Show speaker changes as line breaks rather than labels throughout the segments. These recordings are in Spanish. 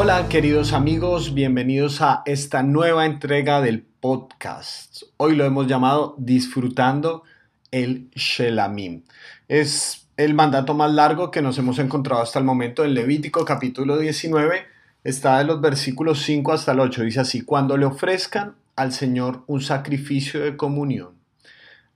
Hola queridos amigos, bienvenidos a esta nueva entrega del podcast. Hoy lo hemos llamado Disfrutando el Shelamim. Es el mandato más largo que nos hemos encontrado hasta el momento en Levítico capítulo 19. Está de los versículos 5 hasta el 8. Dice así, cuando le ofrezcan al Señor un sacrificio de comunión,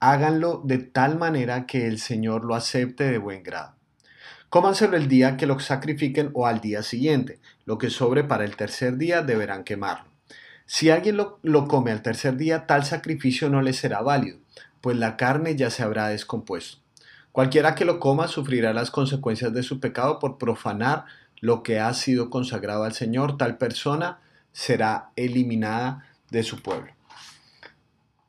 háganlo de tal manera que el Señor lo acepte de buen grado. Cómanselo el día que lo sacrifiquen o al día siguiente. Lo que sobre para el tercer día deberán quemarlo. Si alguien lo, lo, come al tercer día, tal sacrificio no le será válido, pues la carne ya se habrá descompuesto. Cualquiera que lo coma sufrirá las consecuencias de su pecado por profanar lo que ha sido consagrado al Señor. Tal persona será eliminada de su pueblo.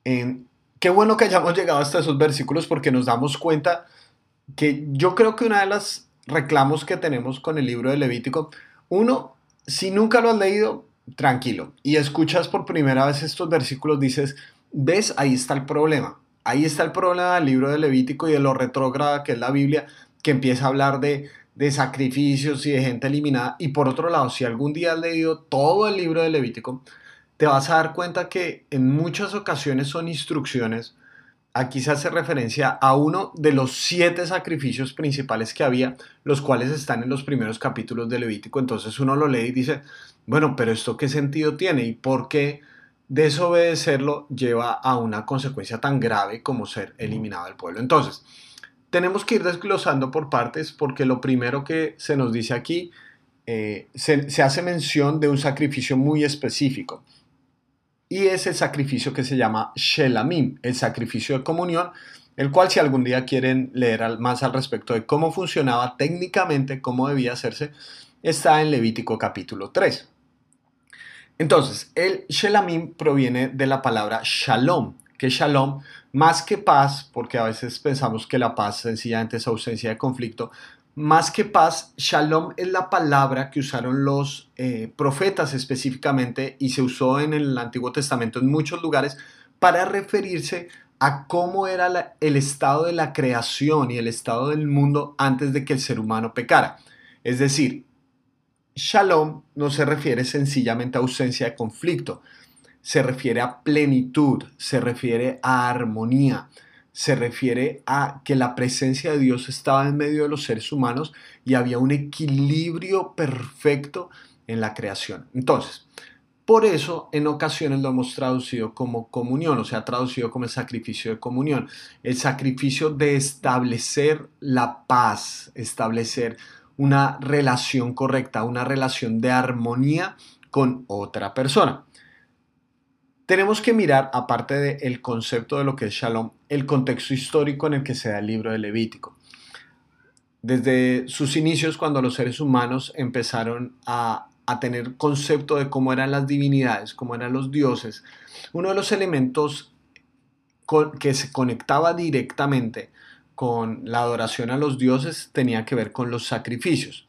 En, qué bueno que hayamos llegado hasta esos versículos porque nos damos cuenta que yo creo que una de las reclamos que tenemos con el libro de Levítico. Uno, si nunca lo has leído, tranquilo, y escuchas por primera vez estos versículos, dices, ves, ahí está el problema. Ahí está el problema del libro de Levítico y de lo retrógrada que es la Biblia, que empieza a hablar de, sacrificios y de gente eliminada. Y por otro lado, si algún día has leído todo el libro de Levítico, te vas a dar cuenta que en muchas ocasiones son instrucciones Aquí se hace referencia a uno de los siete sacrificios principales que había, los cuales están en los primeros capítulos de Levítico. Entonces uno lo lee y dice, bueno, pero esto qué sentido tiene y por qué desobedecerlo lleva a una consecuencia tan grave como ser eliminado del pueblo. Entonces, tenemos que ir desglosando por partes porque lo primero que se nos dice aquí, eh, se, se hace mención de un sacrificio muy específico y es el sacrificio que se llama Shelamim, el sacrificio de comunión, el cual si algún día quieren leer más al respecto de cómo funcionaba técnicamente, cómo debía hacerse, está en Levítico capítulo 3. Entonces, el Shelamim proviene de la palabra Shalom, que Shalom, más que paz, porque a veces pensamos que la paz sencillamente es ausencia de conflicto, más que paz, shalom es la palabra que usaron los eh, profetas específicamente y se usó en el Antiguo Testamento en muchos lugares para referirse a cómo era el estado de la creación y el estado del mundo antes de que el ser humano pecara. Es decir, shalom no se refiere sencillamente a ausencia de conflicto, se refiere a plenitud, se refiere a armonía, se refiere a que la presencia de Dios estaba en medio de los seres humanos y había un equilibrio perfecto en la creación. Entonces, por eso en ocasiones lo hemos traducido como comunión, o sea, traducido como el sacrificio de comunión, el sacrificio de establecer la paz, establecer una relación correcta, una relación de armonía con otra persona tenemos que mirar, aparte del concepto de lo que es shalom, el contexto histórico en el que se da el libro de Levítico. Desde sus inicios, cuando los seres humanos empezaron a, a tener concepto de cómo eran las divinidades, cómo eran los dioses, uno de los elementos que se conectaba directamente con la adoración a los dioses tenía que ver con los sacrificios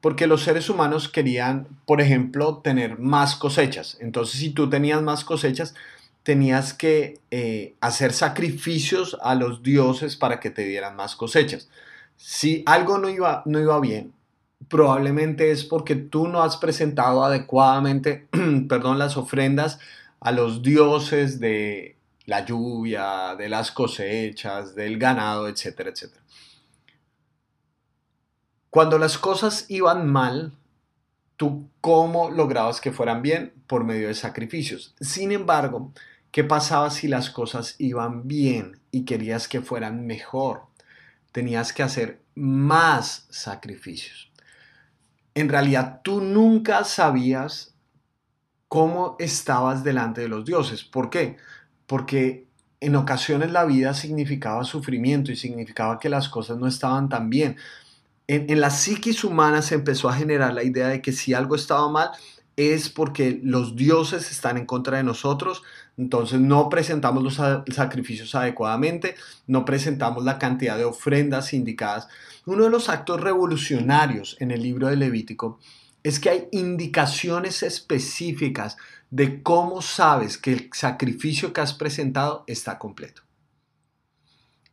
porque los seres humanos querían, por ejemplo, tener más cosechas. Entonces, si tú tenías más cosechas, tenías que eh, hacer sacrificios a los dioses para que te dieran más cosechas. Si algo no iba, no iba bien, probablemente es porque tú no has presentado adecuadamente, perdón, las ofrendas a los dioses de la lluvia, de las cosechas, del ganado, etcétera, etcétera. Cuando las cosas iban mal, ¿tú cómo lograbas que fueran bien? Por medio de sacrificios. Sin embargo, ¿qué pasaba si las cosas iban bien y querías que fueran mejor? Tenías que hacer más sacrificios. En realidad, tú nunca sabías cómo estabas delante de los dioses. ¿Por qué? Porque en ocasiones la vida significaba sufrimiento y significaba que las cosas no estaban tan bien en, la psiquis humana se empezó a generar la idea de que si algo estaba mal es porque los dioses están en contra de nosotros, entonces no presentamos los sacrificios adecuadamente, no presentamos la cantidad de ofrendas indicadas. Uno de los actos revolucionarios en el libro de Levítico es que hay indicaciones específicas de cómo sabes que el sacrificio que has presentado está completo.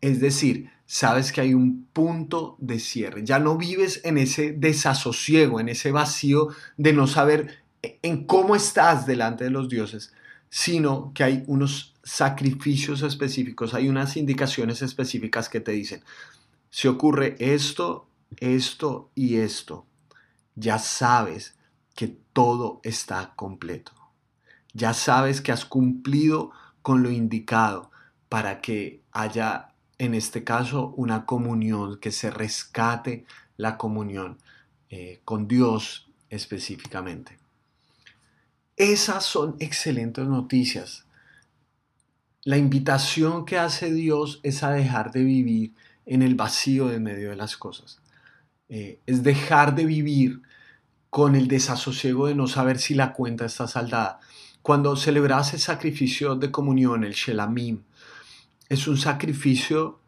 Es decir, sabes que hay un punto de cierre. Ya no vives en ese desasosiego, en ese vacío de no saber en cómo estás delante de los dioses, sino que hay unos sacrificios específicos, hay unas indicaciones específicas que te dicen, si ocurre esto, esto y esto, ya sabes que todo está completo. Ya sabes que has cumplido con lo indicado para que haya, en este caso, una comunión, que se rescate la comunión eh, con Dios específicamente. Esas son excelentes noticias. La invitación que hace Dios es a dejar de vivir en el vacío de medio de las cosas. Eh, es dejar de vivir con el desasosiego de no saber si la cuenta está saldada. Cuando celebras el sacrificio de comunión, el Shelamim, es un sacrificio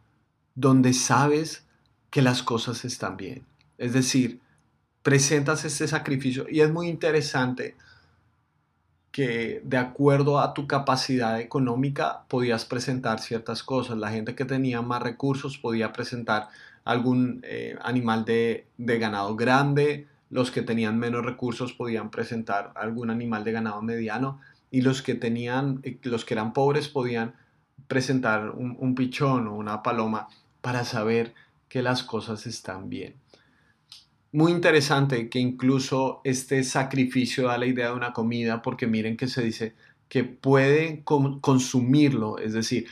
donde sabes que las cosas están bien. Es decir, presentas este sacrificio y es muy interesante que de acuerdo a tu capacidad económica podías presentar ciertas cosas. La gente que tenía más recursos podía presentar algún eh, animal de, de, ganado grande, los que tenían menos recursos podían presentar algún animal de ganado mediano y los que tenían, eh, los que eran pobres podían presentar un, pichón o una paloma para saber que las cosas están bien muy interesante que incluso este sacrificio da la idea de una comida, porque miren que se dice que puede consumirlo, es decir,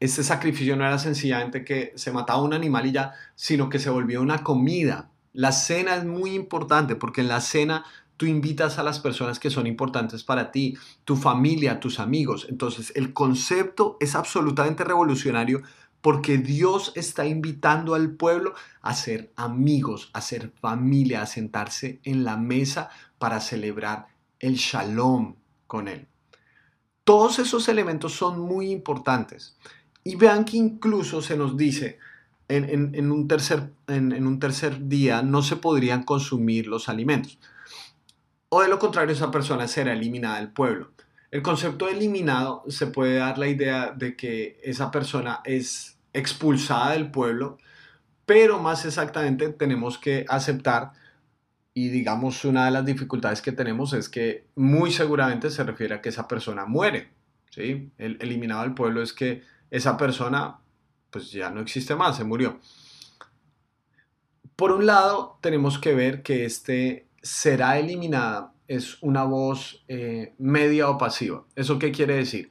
este sacrificio no era sencillamente que se mataba un animal y ya, sino que se volvió una comida. La cena es muy importante porque en la cena tú invitas a las personas que son importantes para ti, tu familia, tus amigos. Entonces el concepto es absolutamente revolucionario porque Dios está invitando al pueblo a ser amigos, a ser familia, a sentarse en la mesa para celebrar el shalom con Él. Todos esos elementos son muy importantes. Y vean que incluso se nos dice en, tercer, en un tercer día no se podrían consumir los alimentos. O de lo contrario, esa persona será eliminada del pueblo. El concepto de eliminado se puede dar la idea de que esa persona es expulsada del pueblo, pero más exactamente tenemos que aceptar y digamos una de las dificultades que tenemos es que muy seguramente se refiere a que esa persona muere, ¿sí? El eliminado del pueblo es que esa persona pues ya no existe más, se murió. Por un lado, tenemos que ver que este será eliminada es una voz eh, media o pasiva. ¿Eso qué quiere decir?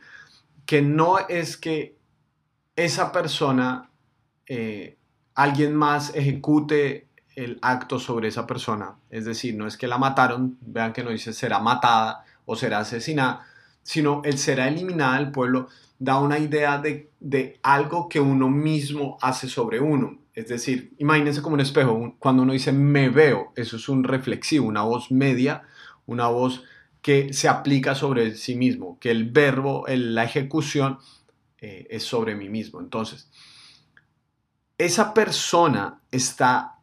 Que no es que esa persona, eh, alguien más ejecute el acto sobre esa persona. Es decir, no es que la mataron, vean que no dice será matada o será asesinada, sino el será eliminada del pueblo da una idea de, de algo que uno mismo hace sobre uno. Es decir, imagínense como un espejo, cuando uno dice me veo, eso es un reflexivo, una voz media, una voz que se aplica sobre sí mismo, que el verbo, la ejecución eh, es sobre mí mismo. Entonces, esa persona está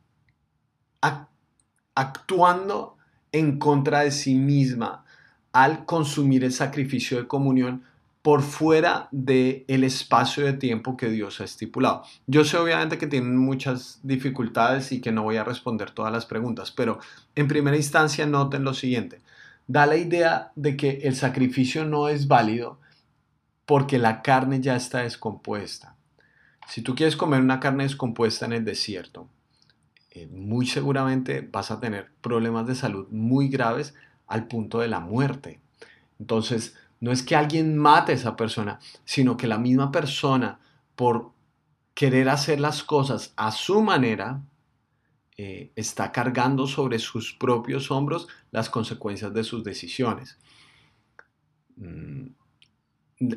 actuando en contra de sí misma al consumir el sacrificio de comunión por fuera del el espacio de tiempo que Dios ha estipulado. Yo sé obviamente que tienen muchas dificultades y que no voy a responder todas las preguntas, pero en primera instancia noten lo siguiente. Da la idea de que el sacrificio no es válido porque la carne ya está descompuesta. Si tú quieres comer una carne descompuesta en el desierto, eh, muy seguramente vas a tener problemas de salud muy graves al punto de la muerte. Entonces, no es que alguien mate a esa persona, sino que la misma persona, por querer hacer las cosas a su manera, eh, está cargando sobre sus propios hombros las consecuencias de sus decisiones. Mm,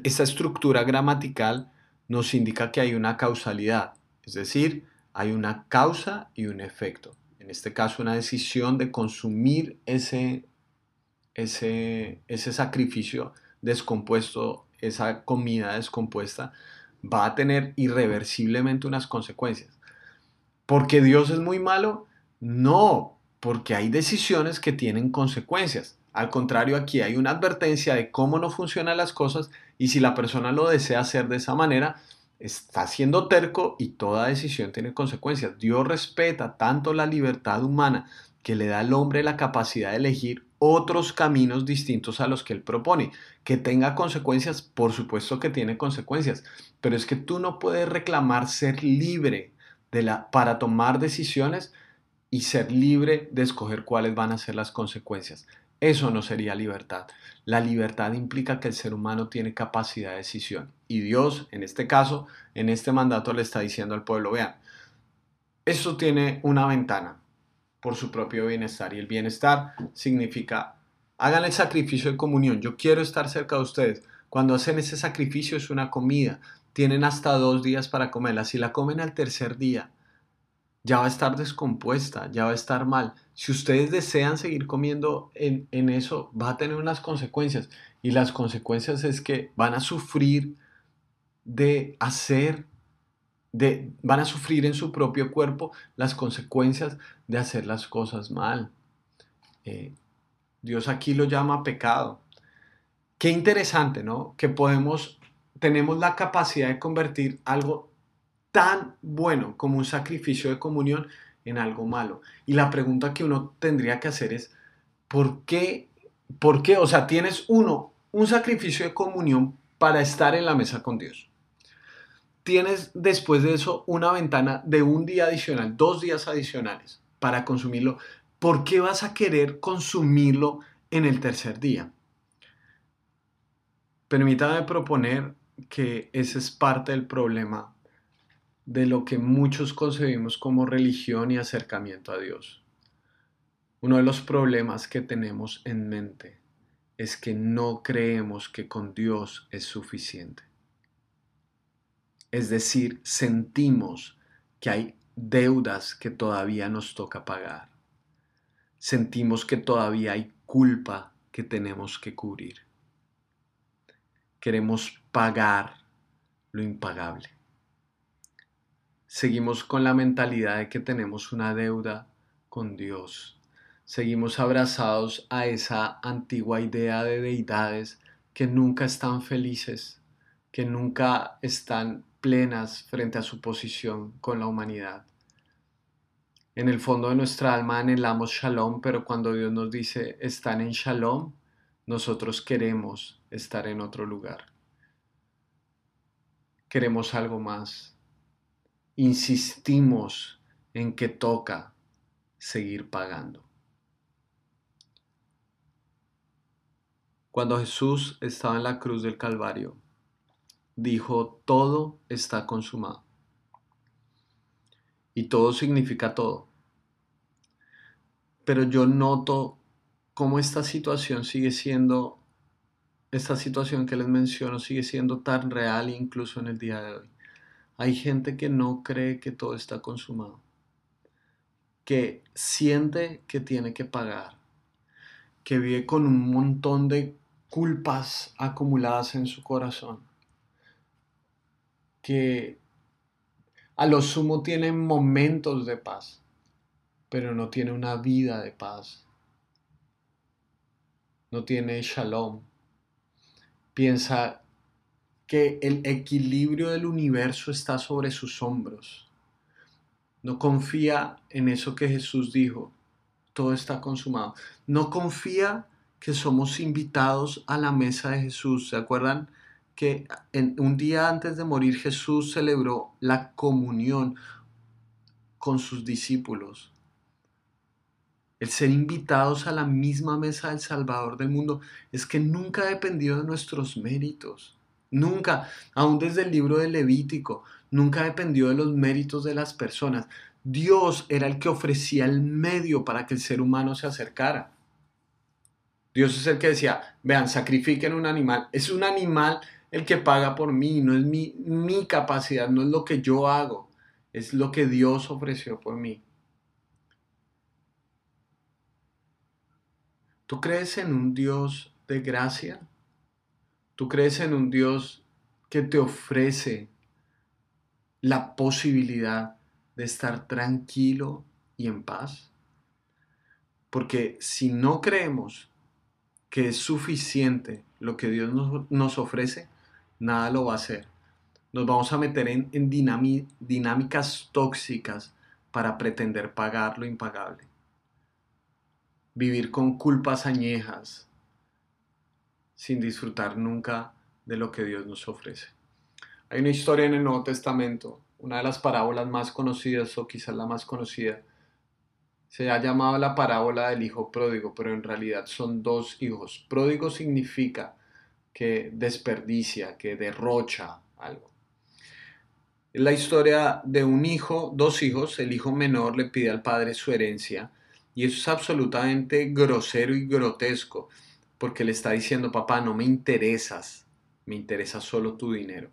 esta estructura gramatical nos indica que hay una causalidad, es decir, hay una causa y un efecto. En este caso, una decisión de consumir ese, ese, ese sacrificio descompuesto, esa comida descompuesta, va a tener irreversiblemente unas consecuencias. ¿Porque Dios es muy malo? No, porque hay decisiones que tienen consecuencias. Al contrario, aquí hay una advertencia de cómo no funcionan las cosas y si la persona lo desea hacer de esa manera, está siendo terco y toda decisión tiene consecuencias. Dios respeta tanto la libertad humana que le da al hombre la capacidad de elegir otros caminos distintos a los que él propone. Que tenga consecuencias, por supuesto que tiene consecuencias, pero es que tú no puedes reclamar ser libre para tomar decisiones y ser libre de escoger cuáles van a ser las consecuencias. Eso no sería libertad. La libertad implica que el ser humano tiene capacidad de decisión. Y Dios, en este caso, en este mandato le está diciendo al pueblo, vean, esto tiene una ventana por su propio bienestar. Y el bienestar significa, hagan el sacrificio de comunión. Yo quiero estar cerca de ustedes. Cuando hacen ese sacrificio es una comida. Tienen hasta dos días para comerla. Si la comen al tercer día, ya va a estar descompuesta, ya va a estar mal. Si ustedes desean seguir comiendo en, eso, va a tener unas consecuencias. Y las consecuencias es que van a sufrir de hacer, van a sufrir en su propio cuerpo las consecuencias de hacer las cosas mal. Eh, Dios aquí lo llama pecado. Qué interesante, ¿no? Que podemos, tenemos la capacidad de convertir algo tan bueno como un sacrificio de comunión en algo malo. Y la pregunta que uno tendría que hacer es, ¿por qué? ¿Por qué? O sea, tienes uno, un sacrificio de comunión para estar en la mesa con Dios. Tienes después de eso una ventana de un día adicional, dos días adicionales para consumirlo. ¿Por qué vas a querer consumirlo en el tercer día? Permítame proponer que ese es parte del problema de lo que muchos concebimos como religión y acercamiento a Dios. Uno de los problemas que tenemos en mente es que no creemos que con Dios es suficiente. Es decir, sentimos que hay deudas que todavía nos toca pagar. Sentimos que todavía hay culpa que tenemos que cubrir. Queremos pagar lo impagable seguimos con la mentalidad de que tenemos una deuda con Dios. Seguimos abrazados a esa antigua idea de deidades que nunca están felices, que nunca están plenas frente a su posición con la humanidad. En el fondo de nuestra alma anhelamos shalom, pero cuando Dios nos dice están en shalom, nosotros queremos estar en otro lugar. Queremos algo más insistimos en que toca seguir pagando. Cuando Jesús estaba en la cruz del Calvario, dijo, todo está consumado. Y todo significa todo. Pero yo noto cómo esta situación sigue siendo, esta situación que les menciono sigue siendo tan real incluso en el día de hoy. Hay gente que no cree que todo está consumado, que siente que tiene que pagar, que vive con un montón de culpas acumuladas en su corazón, a lo sumo tiene momentos de paz, pero no tiene una vida de paz, no tiene shalom. Piensa que el equilibrio del universo está sobre sus hombros. No confía en eso que Jesús dijo, todo está consumado. No confía que somos invitados a la mesa de Jesús. ¿Se acuerdan que en, un día antes de morir Jesús celebró la comunión con sus discípulos? El ser invitados a la misma mesa del Salvador del mundo es que nunca ha dependido de nuestros méritos. Nunca, aún desde el libro de Levítico, nunca dependió de los méritos de las personas. Dios era el que ofrecía el medio para que el ser humano se acercara. Dios es el que decía, vean, sacrifiquen un animal. Es un animal el que paga por mí, no es mi, mi capacidad, no es lo que yo hago, es lo que Dios ofreció por mí. ¿Tú crees en un Dios de gracia? ¿Tú crees en un Dios que te ofrece la posibilidad de estar tranquilo y en paz? Porque si no creemos que es suficiente lo que Dios nos, ofrece, nada lo va a hacer. Nos vamos a meter en, en dinámicas tóxicas para pretender pagar lo impagable. Vivir con culpas añejas sin disfrutar nunca de lo que Dios nos ofrece. Hay una historia en el Nuevo Testamento, una de las parábolas más conocidas o quizás la más conocida. Se ha llamado la parábola del hijo pródigo, pero en realidad son dos hijos. Pródigo significa que desperdicia, que derrocha algo. La historia de un hijo, dos hijos. El hijo menor le pide al padre su herencia y eso es absolutamente grosero y grotesco porque le está diciendo, papá, no me interesas, me interesa solo tu dinero.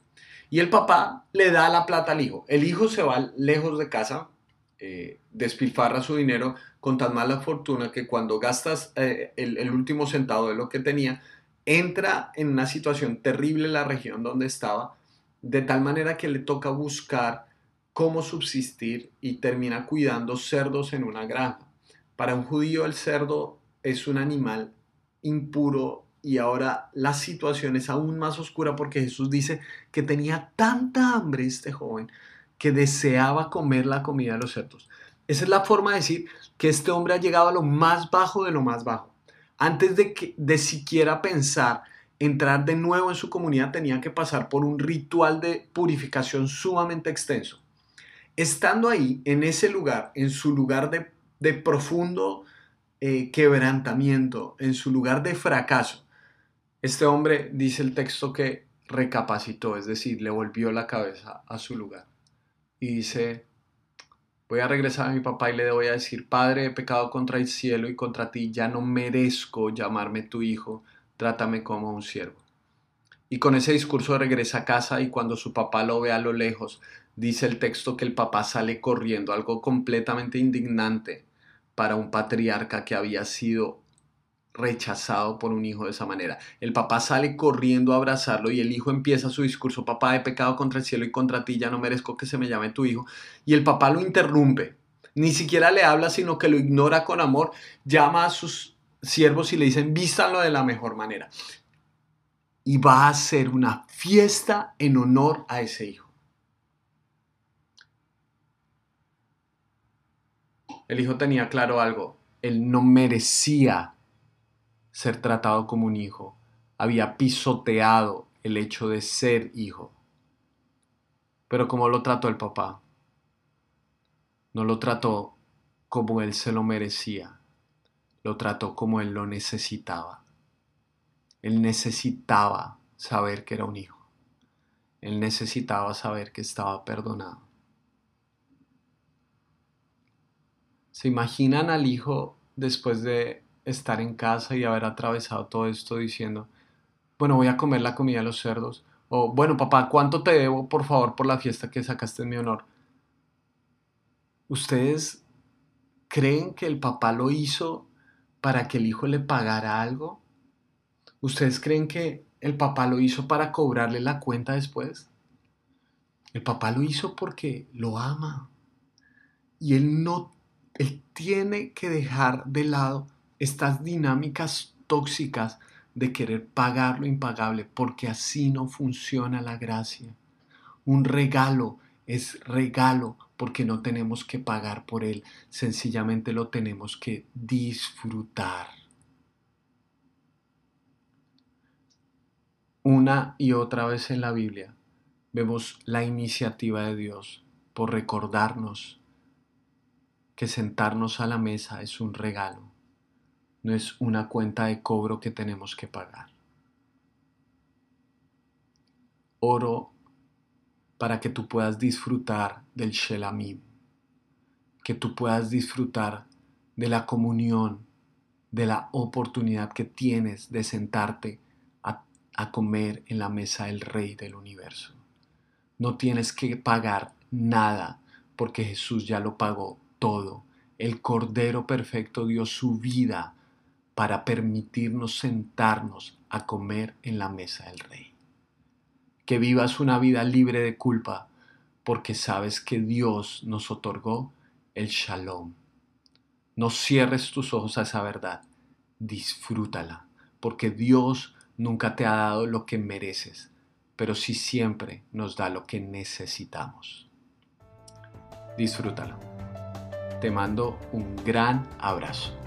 Y el papá le da la plata al hijo. El hijo se va lejos de casa, eh, despilfarra su dinero con tan mala fortuna que cuando gastas eh, el último centavo de lo que tenía, entra en una situación terrible en la región donde estaba, de tal manera que le toca buscar cómo subsistir y termina cuidando cerdos en una granja. Para un judío el cerdo es un animal impuro y ahora la situación es aún más oscura porque Jesús dice que tenía tanta hambre este joven que deseaba comer la comida de los cerdos. Esa es la forma de decir que este hombre ha llegado a lo más bajo de lo más bajo. Antes de, que, de siquiera pensar entrar de nuevo en su comunidad tenía que pasar por un ritual de purificación sumamente extenso. Estando ahí, en ese lugar, en su lugar de, profundo eh, quebrantamiento, en su lugar de fracaso, este hombre dice el texto que recapacitó, es decir, le volvió la cabeza a su lugar. Y dice, voy a regresar a mi papá y le voy a decir, Padre, he pecado contra el cielo y contra ti, ya no merezco llamarme tu hijo, trátame como un siervo. Y con ese discurso regresa a casa y cuando su papá lo ve a lo lejos, dice el texto que el papá sale corriendo, algo completamente indignante para un patriarca que había sido rechazado por un hijo de esa manera. El papá sale corriendo a abrazarlo y el hijo empieza su discurso, papá, he pecado contra el cielo y contra ti, ya no merezco que se me llame tu hijo. Y el papá lo interrumpe, ni siquiera le habla, sino que lo ignora con amor, llama a sus siervos y le dicen, vístanlo de la mejor manera. Y va a hacer una fiesta en honor a ese hijo. El hijo tenía claro algo, él no merecía ser tratado como un hijo, había pisoteado el hecho de ser hijo. Pero como lo trató el papá, no lo trató como él se lo merecía, lo trató como él lo necesitaba. Él necesitaba saber que era un hijo. Él necesitaba saber que estaba perdonado. ¿Se imaginan al hijo después de estar en casa y haber atravesado todo esto diciendo, bueno, voy a comer la comida de los cerdos? O, bueno, papá, ¿cuánto te debo, por favor, por la fiesta que sacaste en mi honor? ¿Ustedes creen que el papá lo hizo para que el hijo le pagara algo? ¿Ustedes creen que el papá lo hizo para cobrarle la cuenta después? El papá lo hizo porque lo ama. Y él no él tiene que dejar de lado estas dinámicas tóxicas de querer pagar lo impagable, porque así no funciona la gracia. Un regalo es regalo porque no tenemos que pagar por él, sencillamente lo tenemos que disfrutar. Una y otra vez en la Biblia vemos la iniciativa de Dios por recordarnos que sentarnos a la mesa es un regalo, no es una cuenta de cobro que tenemos que pagar. Oro para que tú puedas disfrutar del Shelamim, que tú puedas disfrutar de la comunión, de la oportunidad que tienes de sentarte a, a comer en la mesa del Rey del universo. No tienes que pagar nada porque Jesús ya lo pagó todo. El Cordero Perfecto dio su vida para permitirnos sentarnos a comer en la mesa del Rey. Que vivas una vida libre de culpa porque sabes que Dios nos otorgó el shalom. No cierres tus ojos a esa verdad, disfrútala, porque Dios nunca te ha dado lo que mereces, pero sí siempre nos da lo que necesitamos. Disfrútalo. Te mando un gran abrazo.